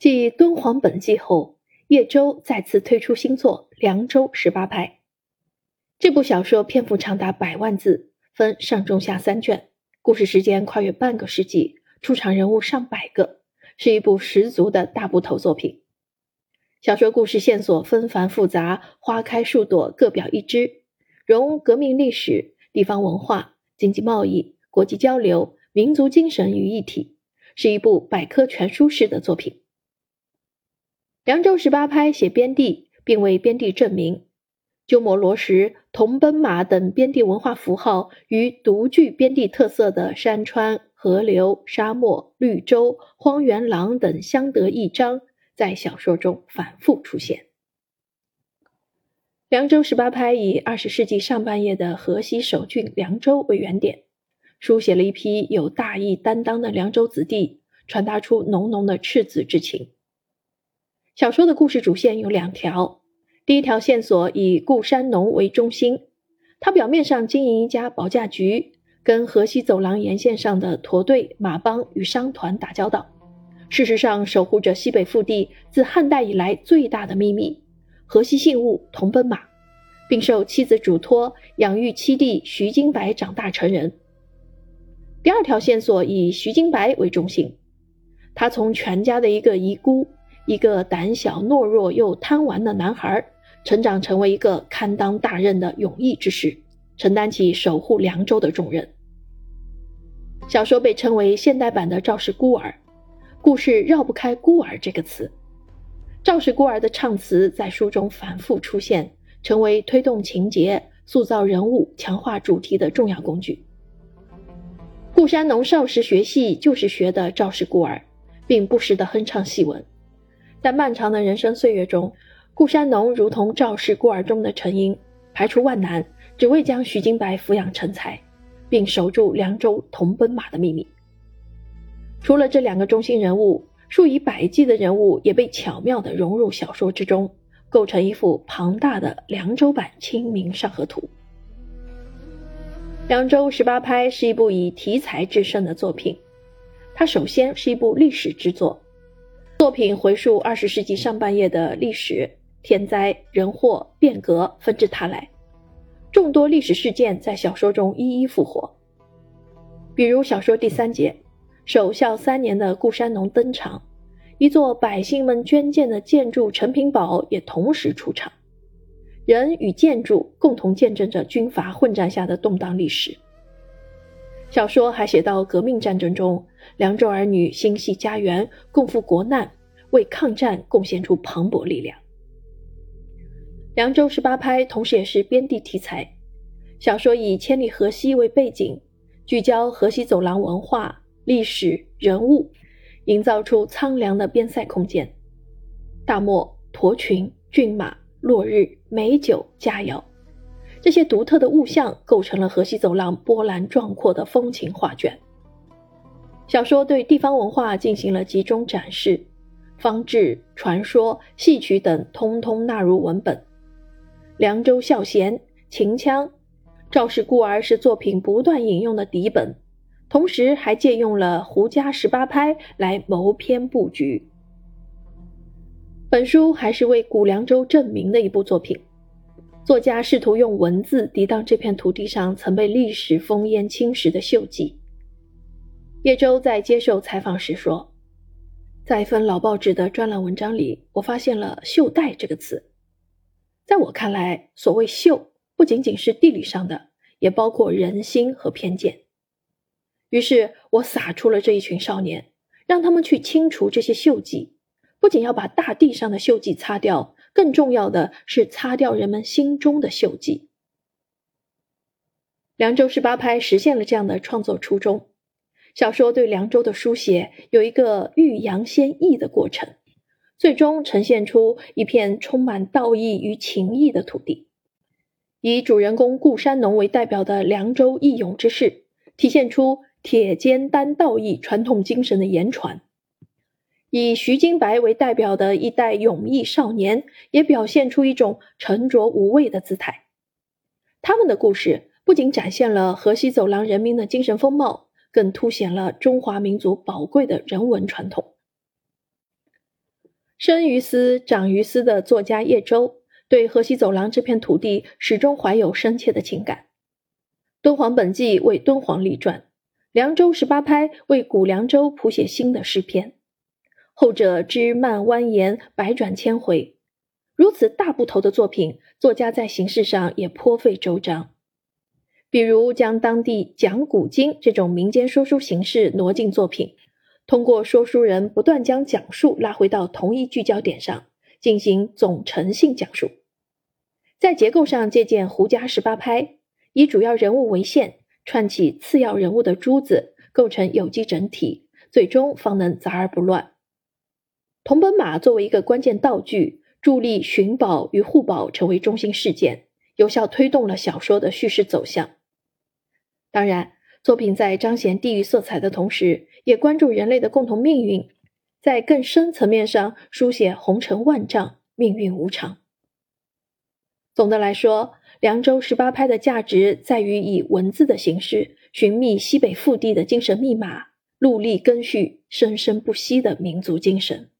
继敦煌本纪后，叶舟再次推出新作《凉州十八拍》。这部小说篇幅长达百万字，分上中下三卷，故事时间跨越半个世纪，出场人物上百个，是一部十足的大部头作品。小说故事线索纷繁复杂，花开数朵，各表一枝，融革命历史、地方文化、经济贸易、国际交流、民族精神于一体，是一部百科全书式的作品。凉州十八拍写边地，并为边地正名。鸠摩罗什、铜奔马等边地文化符号与独具边地特色的山川、河流、沙漠、绿洲、荒原狼等相得益彰，在小说中反复出现。凉州十八拍以二十世纪上半叶的河西首郡凉州为原点，书写了一批有大义担当的凉州子弟，传达出浓浓的赤子之情。小说的故事主线有两条，第一条线索以顾山农为中心，他表面上经营一家保价局，跟河西走廊沿线上的驼队、马帮与商团打交道，事实上守护着西北腹地自汉代以来最大的秘密——河西信物铜奔马，并受妻子嘱托养育七弟徐金白长大成人。第二条线索以徐金白为中心，他从全家的一个遗孤。一个胆小懦弱又贪玩的男孩，成长成为一个堪当大任的勇毅之士，承担起守护凉州的重任。小说被称为现代版的《赵氏孤儿》，故事绕不开“孤儿”这个词。赵氏孤儿的唱词在书中反复出现，成为推动情节、塑造人物、强化主题的重要工具。顾山农少时学戏就是学的《赵氏孤儿》，并不时地哼唱戏文。在漫长的人生岁月中，顾山农如同赵氏孤儿中的陈英，排除万难，只为将徐金白抚养成才，并守住凉州铜奔马的秘密。除了这两个中心人物，数以百计的人物也被巧妙地融入小说之中，构成一幅庞大的凉州版《清明上河图》。《凉州十八拍》是一部以题材制胜的作品，它首先是一部历史之作。作品回溯二十世纪上半叶的历史，天灾人祸变革纷至沓来，众多历史事件在小说中一一复活。比如小说第三节，守孝三年的顾山农登场，一座百姓们捐建的建筑陈平堡也同时出场，人与建筑共同见证着军阀混战下的动荡历史。小说还写到革命战争中，凉州儿女心系家园，共赴国难，为抗战贡献出磅礴力量。凉州十八拍同时也是边地题材，小说以千里河西为背景，聚焦河西走廊文化、历史、人物，营造出苍凉的边塞空间。大漠、驼群、骏马、落日、美酒、佳肴。这些独特的物象构成了河西走廊波澜壮阔的风情画卷。小说对地方文化进行了集中展示，方志、传说、戏曲等通通纳入文本。凉州孝贤、秦腔、赵氏孤儿是作品不断引用的底本，同时还借用了胡家十八拍来谋篇布局。本书还是为古凉州正名的一部作品。作家试图用文字抵挡这片土地上曾被历史烽烟侵蚀的锈迹。叶舟在接受采访时说：“在一份老报纸的专栏文章里，我发现了‘袖带’这个词。在我看来，所谓‘袖’不仅仅是地理上的，也包括人心和偏见。于是我撒出了这一群少年，让他们去清除这些锈迹，不仅要把大地上的锈迹擦掉。”更重要的是擦掉人们心中的锈迹。凉州十八拍实现了这样的创作初衷。小说对凉州的书写有一个欲扬先抑的过程，最终呈现出一片充满道义与情义的土地。以主人公顾山农为代表的凉州义勇之士，体现出铁肩担道义传统精神的言传。以徐金白为代表的一代勇毅少年，也表现出一种沉着无畏的姿态。他们的故事不仅展现了河西走廊人民的精神风貌，更凸显了中华民族宝贵的人文传统。生于斯、长于斯的作家叶舟，对河西走廊这片土地始终怀有深切的情感。敦煌本纪为敦煌立传，凉州十八拍为古凉州谱写新的诗篇。后者枝蔓蜿蜒，百转千回，如此大部头的作品，作家在形式上也颇费周章。比如将当地讲古今这种民间说书形式挪进作品。通过说书人不断将讲述拉回到同一聚焦点上，进行总成性讲述，在结构上借鉴胡家十八拍，以主要人物为线，串起次要人物的珠子，构成有机整体，最终方能杂而不乱。铜本马作为一个关键道具，助力寻宝与护宝成为中心事件，有效推动了小说的叙事走向。当然。作品在彰显地域色彩的同时，也关注人类的共同命运，在更深层面上书写红尘万丈、命运无常。总的来说，凉州十八拍的价值在于以文字的形式寻觅西北腹地的精神密码，戮力根续生生不息的民族精神。